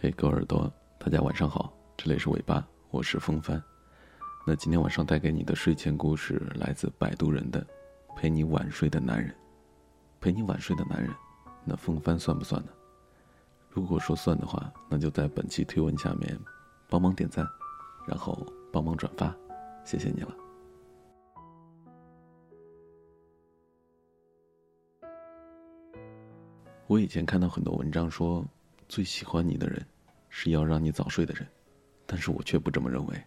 嘿，各位耳朵，大家晚上好，这里是尾巴，我是风帆。那今天晚上带给你的睡前故事来自摆渡人的《陪你晚睡的男人》。陪你晚睡的男人，那风帆算不算呢？如果说算的话，那就在本期推文下面帮忙点赞，然后帮忙转发，谢谢你了。我以前看到很多文章说。最喜欢你的人，是要让你早睡的人，但是我却不这么认为。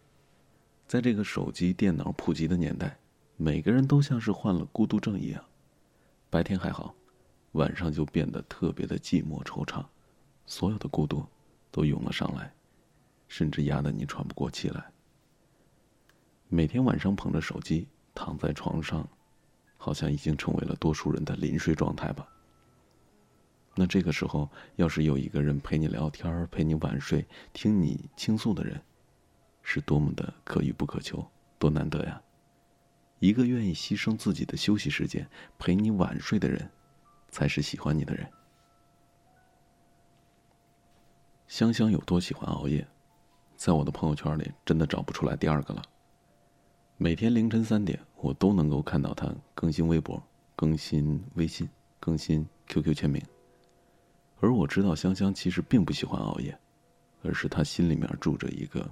在这个手机、电脑普及的年代，每个人都像是患了孤独症一样，白天还好，晚上就变得特别的寂寞惆怅，所有的孤独都涌了上来，甚至压得你喘不过气来。每天晚上捧着手机躺在床上，好像已经成为了多数人的临睡状态吧。那这个时候，要是有一个人陪你聊天陪你晚睡，听你倾诉的人，是多么的可遇不可求，多难得呀！一个愿意牺牲自己的休息时间陪你晚睡的人，才是喜欢你的人。香香有多喜欢熬夜，在我的朋友圈里真的找不出来第二个了。每天凌晨三点，我都能够看到他更新微博、更新微信、更新 QQ 签名。而我知道香香其实并不喜欢熬夜，而是她心里面住着一个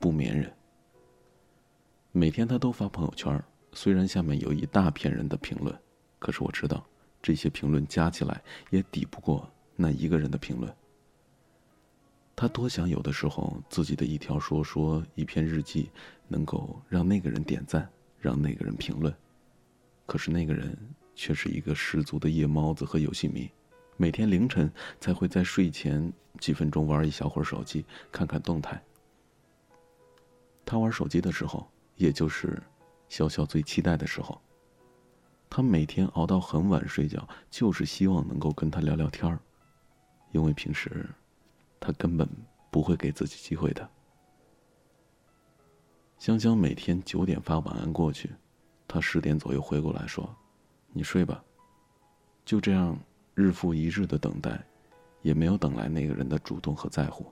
不眠人。每天她都发朋友圈，虽然下面有一大片人的评论，可是我知道这些评论加起来也抵不过那一个人的评论。他多想有的时候自己的一条说说、一篇日记，能够让那个人点赞，让那个人评论，可是那个人却是一个十足的夜猫子和游戏迷。每天凌晨才会在睡前几分钟玩一小会儿手机，看看动态。他玩手机的时候，也就是潇潇最期待的时候。他每天熬到很晚睡觉，就是希望能够跟他聊聊天儿，因为平时他根本不会给自己机会的。香香每天九点发晚安过去，他十点左右回过来说：“你睡吧。”就这样。日复一日的等待，也没有等来那个人的主动和在乎。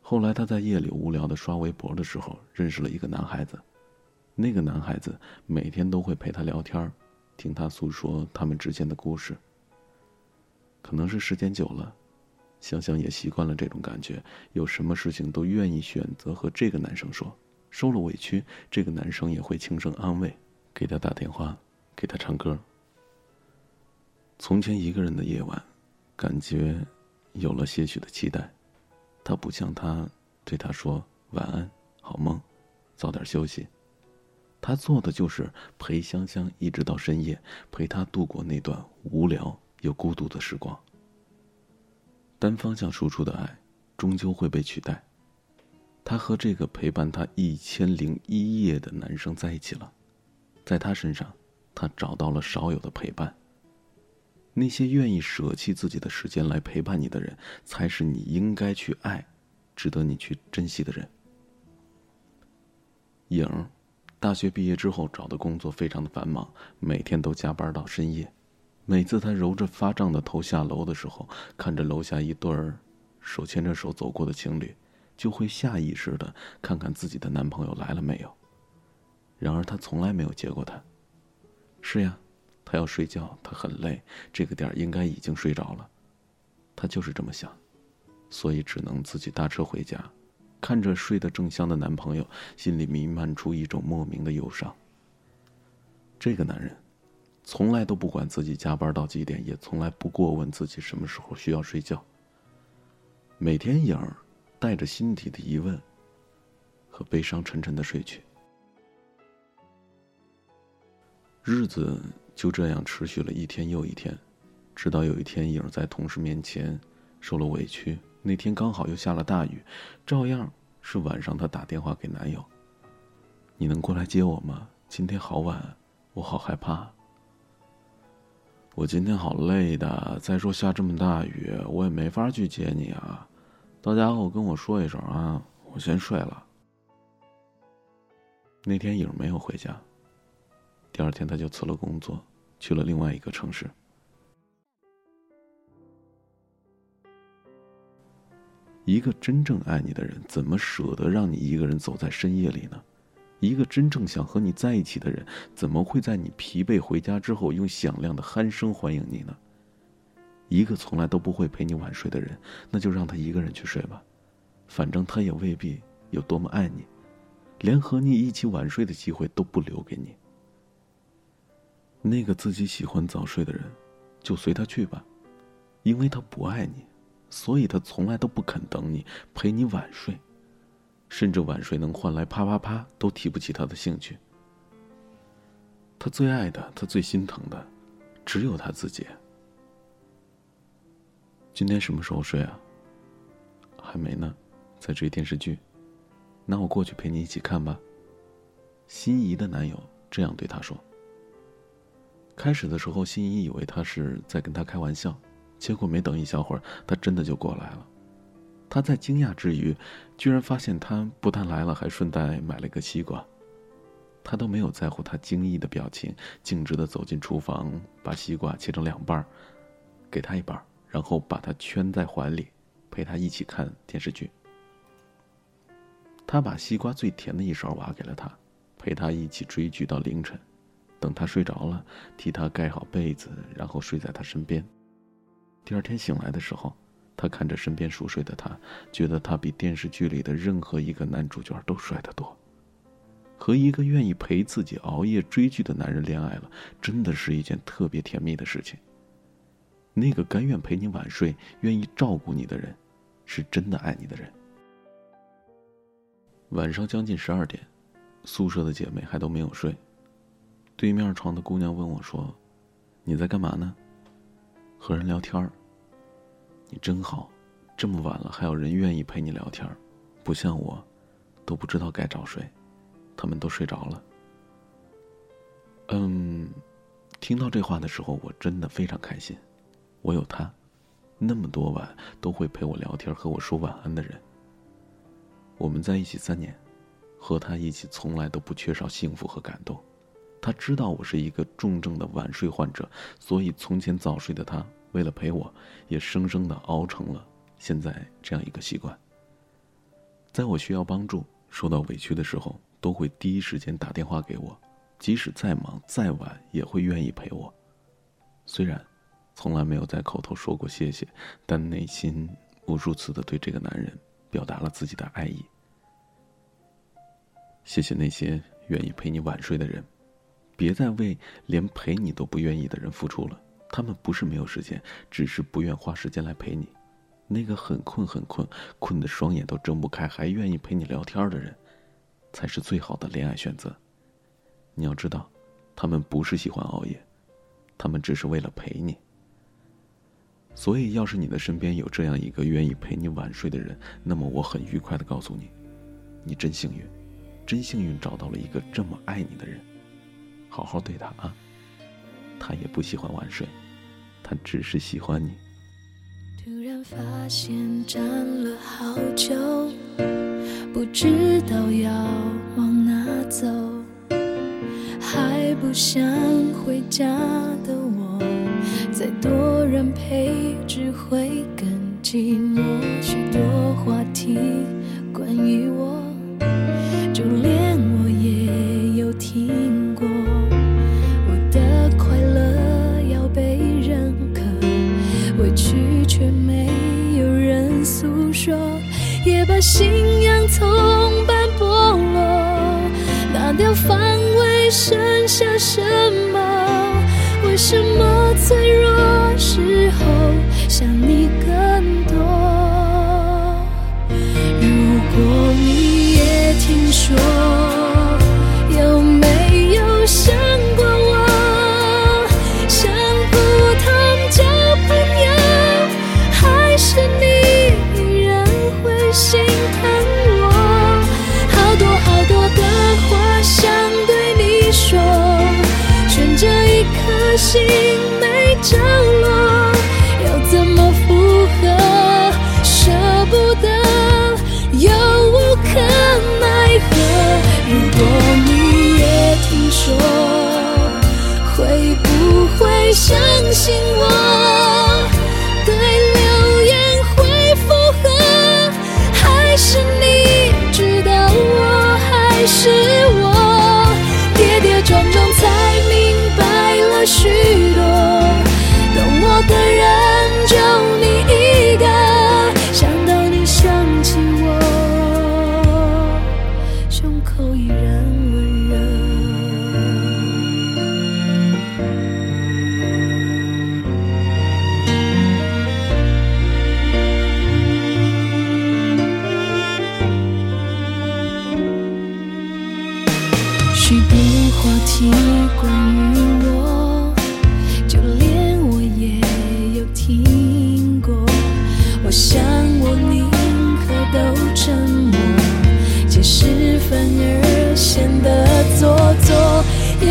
后来，他在夜里无聊的刷微博的时候，认识了一个男孩子。那个男孩子每天都会陪他聊天，听他诉说他们之间的故事。可能是时间久了，香香也习惯了这种感觉，有什么事情都愿意选择和这个男生说。受了委屈，这个男生也会轻声安慰，给他打电话，给他唱歌。从前一个人的夜晚，感觉有了些许的期待。他不像他对他说晚安、好梦、早点休息。他做的就是陪香香一直到深夜，陪她度过那段无聊又孤独的时光。单方向输出的爱，终究会被取代。他和这个陪伴他一千零一夜的男生在一起了，在他身上，他找到了少有的陪伴。那些愿意舍弃自己的时间来陪伴你的人，才是你应该去爱、值得你去珍惜的人。颖，大学毕业之后找的工作非常的繁忙，每天都加班到深夜。每次她揉着发胀的头下楼的时候，看着楼下一对儿手牵着手走过的情侣，就会下意识的看看自己的男朋友来了没有。然而她从来没有接过他。是呀。他要睡觉，他很累，这个点儿应该已经睡着了。他就是这么想，所以只能自己搭车回家，看着睡得正香的男朋友，心里弥漫出一种莫名的忧伤。这个男人，从来都不管自己加班到几点，也从来不过问自己什么时候需要睡觉。每天影儿带着心底的疑问和悲伤，沉沉的睡去。日子。就这样持续了一天又一天，直到有一天，颖在同事面前受了委屈。那天刚好又下了大雨，照样是晚上，她打电话给男友：“你能过来接我吗？今天好晚，我好害怕。我今天好累的。再说下这么大雨，我也没法去接你啊。到家后跟我说一声啊，我先睡了。”那天颖没有回家。第二天，他就辞了工作，去了另外一个城市。一个真正爱你的人，怎么舍得让你一个人走在深夜里呢？一个真正想和你在一起的人，怎么会在你疲惫回家之后用响亮的鼾声欢迎你呢？一个从来都不会陪你晚睡的人，那就让他一个人去睡吧，反正他也未必有多么爱你，连和你一起晚睡的机会都不留给你。那个自己喜欢早睡的人，就随他去吧，因为他不爱你，所以他从来都不肯等你陪你晚睡，甚至晚睡能换来啪啪啪都提不起他的兴趣。他最爱的，他最心疼的，只有他自己。今天什么时候睡啊？还没呢，在追电视剧。那我过去陪你一起看吧。心仪的男友这样对她说。开始的时候，心仪以为他是在跟他开玩笑，结果没等一小会儿，他真的就过来了。他在惊讶之余，居然发现他不但来了，还顺带买了个西瓜。他都没有在乎他惊异的表情，径直的走进厨房，把西瓜切成两半给他一半然后把他圈在怀里，陪他一起看电视剧。他把西瓜最甜的一勺挖给了他，陪他一起追剧到凌晨。等他睡着了，替他盖好被子，然后睡在他身边。第二天醒来的时候，他看着身边熟睡的他，觉得他比电视剧里的任何一个男主角都帅得多。和一个愿意陪自己熬夜追剧的男人恋爱了，真的是一件特别甜蜜的事情。那个甘愿陪你晚睡、愿意照顾你的人，是真的爱你的人。晚上将近十二点，宿舍的姐妹还都没有睡。对面床的姑娘问我说：“你在干嘛呢？”“和人聊天儿。”“你真好，这么晚了还有人愿意陪你聊天，不像我，都不知道该找谁，他们都睡着了。”嗯，听到这话的时候，我真的非常开心。我有他，那么多晚都会陪我聊天、和我说晚安的人。我们在一起三年，和他一起从来都不缺少幸福和感动。他知道我是一个重症的晚睡患者，所以从前早睡的他，为了陪我，也生生的熬成了现在这样一个习惯。在我需要帮助、受到委屈的时候，都会第一时间打电话给我，即使再忙再晚，也会愿意陪我。虽然。从来没有在口头说过谢谢，但内心无数次的对这个男人表达了自己的爱意。谢谢那些愿意陪你晚睡的人，别再为连陪你都不愿意的人付出了。他们不是没有时间，只是不愿花时间来陪你。那个很困很困，困得双眼都睁不开，还愿意陪你聊天的人，才是最好的恋爱选择。你要知道，他们不是喜欢熬夜，他们只是为了陪你。所以，要是你的身边有这样一个愿意陪你晚睡的人，那么我很愉快的告诉你，你真幸运，真幸运找到了一个这么爱你的人，好好对他啊。他也不喜欢晚睡，他只是喜欢你。突然发现站了好久，不知道要往哪走，还不想回家的我。再多人陪，只会更寂寞。许多话题关于我，信仰从般剥落。拿掉防卫，剩下什么？为什么脆弱时候想你更多？如果你也听说，心没着落，要怎么复合？舍不得，又无可奈何。如果你也听说，会不会相信我？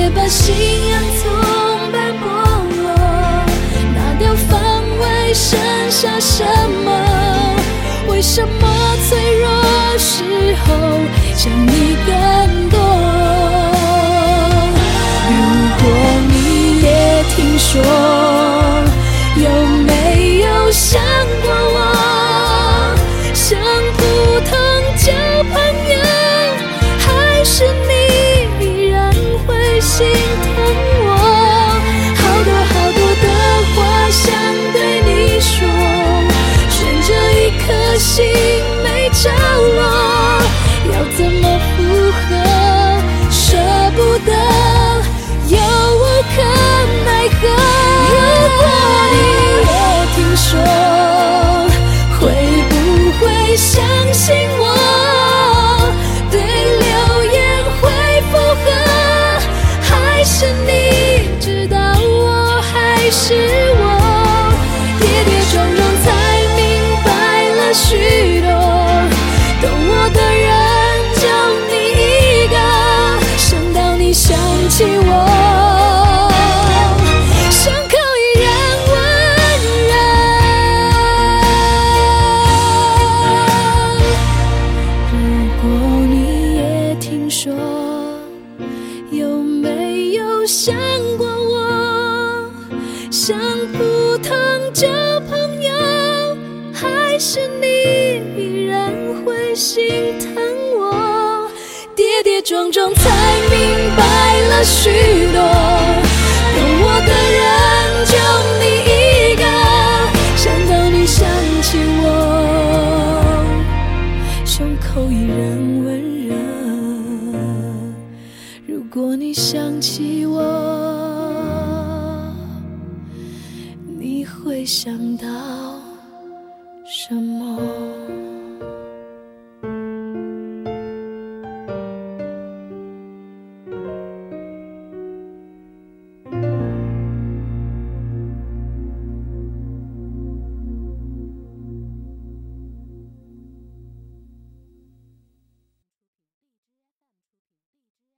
别，把信仰从白剥落，拿掉防卫，剩下什么？为什么脆弱时候想你更多？如果你也听说，要心疼我？跌跌撞撞才明白了许多，懂我的人就你一个，想到你想起我，胸口依然温热。如果你想起我，你会想到什么？